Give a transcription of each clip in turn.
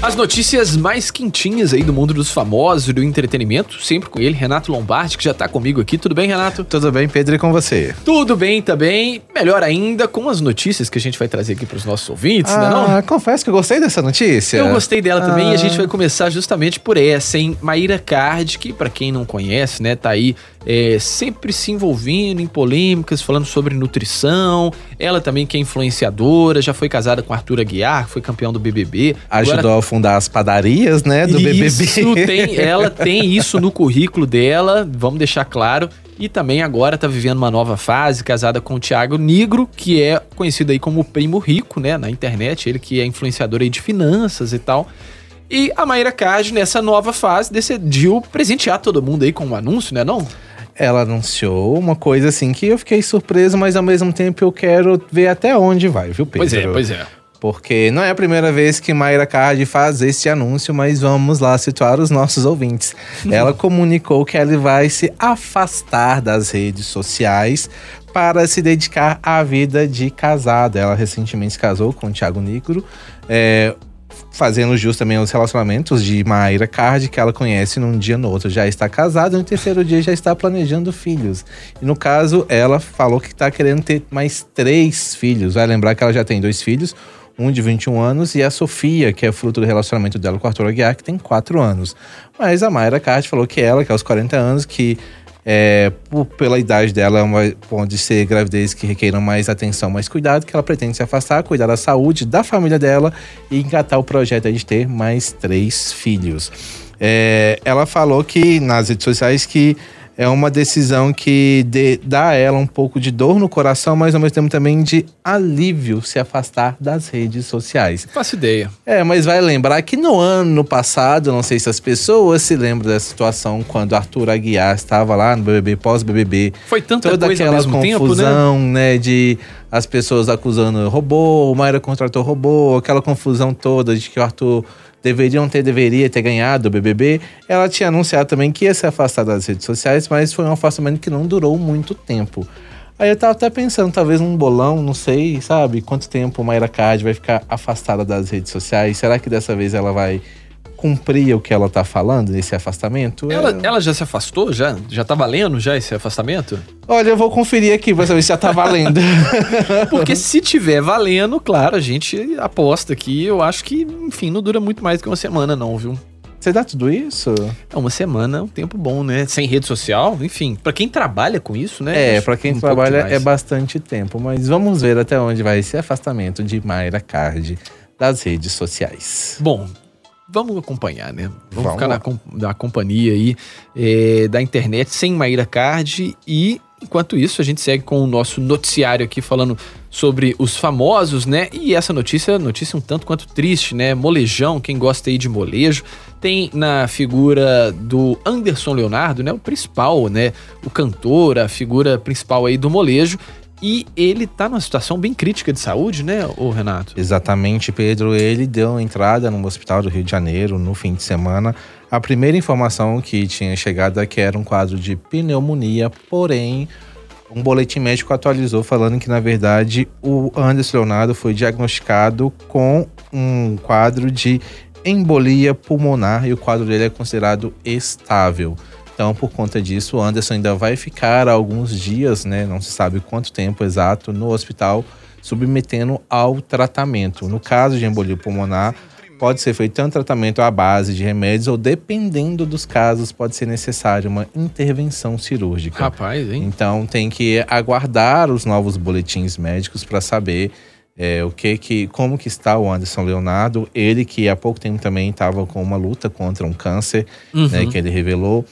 As notícias mais quentinhas aí do mundo dos famosos e do entretenimento, sempre com ele, Renato Lombardi, que já tá comigo aqui. Tudo bem, Renato? Tudo bem, Pedro, e com você? Tudo bem também. Melhor ainda com as notícias que a gente vai trazer aqui pros nossos ouvintes, ah, né não? confesso que eu gostei dessa notícia. Eu gostei dela ah. também e a gente Ah. vai começar justamente por essa, hein? Maíra Card, que pra quem não conhece, né, tá aí é, sempre se envolvendo em polêmicas, falando sobre nutrição. Ela também que é influenciadora, já foi casada com Arthur Aguiar, que foi campeão do BBB. Ajudou Agora- fundar as padarias, né, do isso, BBB. tem, ela tem isso no currículo dela, vamos deixar claro. E também agora tá vivendo uma nova fase, casada com o Thiago Negro, que é conhecido aí como Primo Rico, né, na internet, ele que é influenciador aí de finanças e tal. E a Mayra Card, nessa nova fase, decidiu presentear todo mundo aí com um anúncio, né não? Ela anunciou uma coisa assim que eu fiquei surpreso, mas ao mesmo tempo eu quero ver até onde vai, viu, Pedro? Pois é, pois é. Porque não é a primeira vez que Mayra Card faz este anúncio, mas vamos lá situar os nossos ouvintes. ela comunicou que ela vai se afastar das redes sociais para se dedicar à vida de casada. Ela recentemente se casou com o Thiago Negro, é, fazendo jus também aos relacionamentos de Mayra Card, que ela conhece num dia no outro. Já está casada, no terceiro dia já está planejando filhos. E no caso, ela falou que está querendo ter mais três filhos. Vai lembrar que ela já tem dois filhos, um de 21 anos e a Sofia, que é fruto do relacionamento dela com o Arthur Aguiar, que tem 4 anos. Mas a Mayra Card falou que ela, que aos 40 anos, que é, por- pela idade dela, é uma- pode ser gravidez que requeiram mais atenção, mais cuidado, que ela pretende se afastar, cuidar da saúde da família dela e engatar o projeto de ter mais três filhos. É, ela falou que nas redes sociais que é uma decisão que dê- dá a ela um pouco de dor no coração, mas ao mesmo tempo também de alívio se afastar das redes sociais. Faço ideia. É, mas vai lembrar que no ano passado, não sei se as pessoas se lembram da situação quando Arthur Aguiar estava lá no BBB, pós-BBB. Foi tanta Toda coisa ao aquela mesmo tempo, né? confusão, né? de as pessoas acusando robô, o Mayra contratou robô, aquela confusão toda de que o Arthur deveriam ter, deveria ter ganhado o BBB. Ela tinha anunciado também que ia se afastar das redes sociais, mas foi um afastamento que não durou muito tempo. Aí eu tava até pensando, talvez um bolão, não sei, sabe? Quanto tempo Mayra Card vai ficar afastada das redes sociais? Será que dessa vez ela vai cumprir o que ela tá falando nesse afastamento? Ela, É- ela já se afastou? Já? Já tá valendo já esse afastamento? Olha, eu vou conferir aqui pra saber se já tá valendo. Porque se tiver valendo, claro, a gente aposta aqui. Eu acho que, enfim, não dura muito mais do que uma semana, não, viu? Você dá tudo isso? É uma semana, é um tempo bom, né? Sem rede social, enfim. Pra quem trabalha com isso, né? É, pra quem um trabalha é bastante tempo, mas vamos ver até onde vai esse afastamento de Mayra Card das redes sociais. Bom, vamos acompanhar, né? Vamos, Vamos ficar na, na companhia aí é, da internet sem Maíra Card e enquanto isso a gente segue com o nosso noticiário aqui falando sobre os famosos, né? E essa notícia, notícia um tanto quanto triste, né? Molejão, quem gosta aí de molejo, tem na figura do Anderson Leonardo, né? O principal, né? O cantor, a figura principal aí do molejo. E ele tá numa situação bem crítica de saúde, né, ô Renato? Exatamente, Pedro. Ele deu entrada no hospital do Rio de Janeiro no fim de semana. A primeira informação que tinha chegado é que era um quadro de pneumonia, porém, um boletim médico atualizou falando que, na verdade, o Anderson Leonardo foi diagnosticado com um quadro de embolia pulmonar e o quadro dele é considerado estável. Então, por conta disso, o Anderson ainda vai ficar alguns dias, né? Não se sabe quanto tempo exato, no hospital, submetendo ao tratamento. No caso de embolia pulmonar, pode ser feito tanto tratamento à base de remédios ou, dependendo dos casos, pode ser necessário uma intervenção cirúrgica. Rapaz, hein? Então tem que aguardar os novos boletins médicos para saber é, o que que como que está o Anderson Leonardo. Ele que há pouco tempo também estava com uma luta contra um câncer, né, que ele revelou.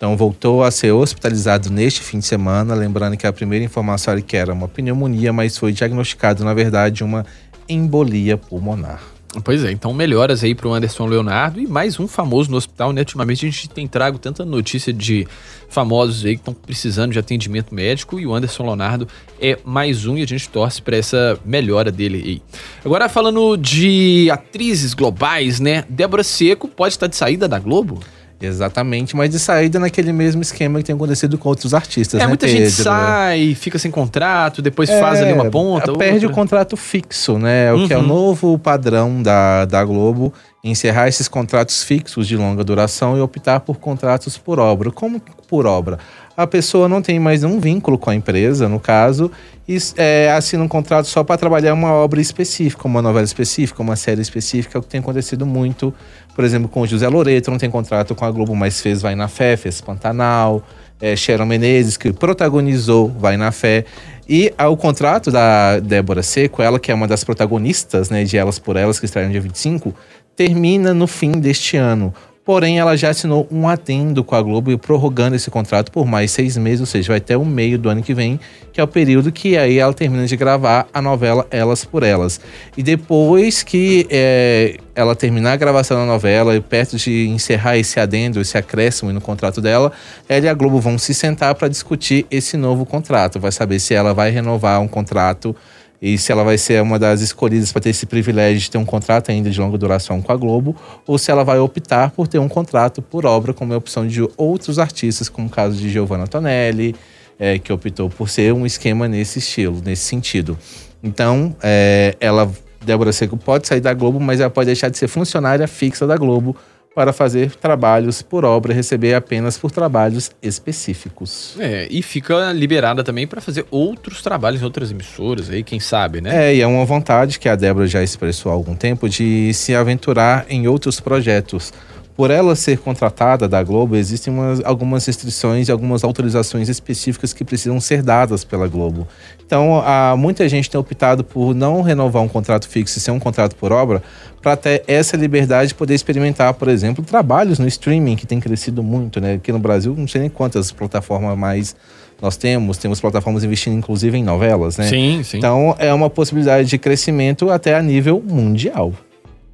Então voltou a ser hospitalizado neste fim de semana, lembrando que a primeira informação era que era uma pneumonia, mas foi diagnosticado na verdade uma embolia pulmonar. Pois é, então melhoras aí pro Anderson Leonardo e mais um famoso no hospital, né? Ultimamente a gente tem trago tanta notícia de famosos aí que estão precisando de atendimento médico e o Anderson Leonardo é mais um e a gente torce para essa melhora dele aí. Agora falando de atrizes globais, né? Débora Seco pode estar de saída da Globo? Exatamente, mas de saída naquele mesmo esquema que tem acontecido com outros artistas, É, né, muita gente Pedro? sai, fica sem contrato, depois faz ali uma ponta. É, Perde outra. o contrato fixo, né? O que é o Uhum. novo padrão da, da Globo, encerrar esses contratos fixos de longa duração e optar por contratos por obra. Como por obra? A pessoa não tem mais um vínculo com a empresa, no caso, e é, assina um contrato só para trabalhar uma obra específica, uma novela específica, uma série específica, o que tem acontecido muito, por exemplo, com o José Loreto, não tem contrato com a Globo, mas fez Vai na Fé, fez Pantanal, é, Sharon Menezes, que protagonizou Vai na Fé. E o contrato da Débora Seco, ela que é uma das protagonistas né, de Elas por Elas, que estreia no dia 25, termina no fim deste ano. Porém, ela já assinou um adendo com a Globo e prorrogando esse contrato por mais seis meses, ou seja, vai até o meio do ano que vem, que é o período que aí ela termina de gravar a novela Elas por Elas. E depois que é, ela terminar a gravação da novela e perto de encerrar esse adendo, esse acréscimo no contrato dela, ela e a Globo vão se sentar para discutir esse novo contrato. Vai saber se ela vai renovar um contrato e se ela vai ser uma das escolhidas para ter esse privilégio de ter um contrato ainda de longa duração com a Globo, ou se ela vai optar por ter um contrato por obra, como é a opção de outros artistas, como o caso de Giovanna Tonelli, é, que optou por ser um esquema nesse estilo, nesse sentido. Então, é, ela, Débora Seco, pode sair da Globo, mas ela pode deixar de ser funcionária fixa da Globo para fazer trabalhos por obra, receber apenas por trabalhos específicos. É, e fica liberada também para fazer outros trabalhos em outras emissoras aí, quem sabe, né? É, e é uma vontade que a Débora já expressou há algum tempo de se aventurar em outros projetos. Por ela ser contratada da Globo, existem umas- algumas restrições e algumas autorizações específicas que precisam ser dadas pela Globo. Então, muita gente tem optado por não renovar um contrato fixo e ser um contrato por obra, para ter essa liberdade de poder experimentar, por exemplo, trabalhos no streaming, que tem crescido muito, né? Aqui no Brasil, não sei nem quantas plataformas mais nós temos. Temos plataformas investindo, inclusive, em novelas, né? Sim, sim. Então é uma possibilidade de crescimento até a nível mundial.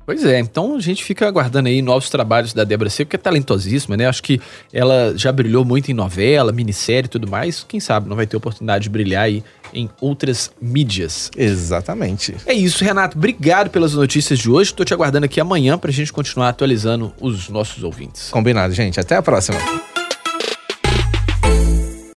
Pois é, então a gente fica aguardando aí novos trabalhos da Débora Seco, que é talentosíssima, né? Acho que ela já brilhou muito em novela, minissérie e tudo mais. Quem sabe não vai ter oportunidade de brilhar aí em outras mídias. Exatamente. É isso, Renato. Obrigado pelas notícias de hoje. Tô te aguardando aqui amanhã pra gente continuar atualizando os nossos ouvintes. Combinado, gente. Até a próxima.